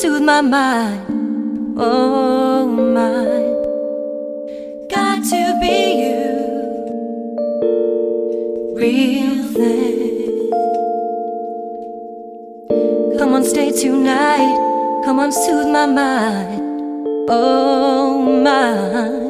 soothe my mind. Oh, my. Got to be you. Real thing. Come on, stay tonight. Come on, soothe my mind. Oh, my.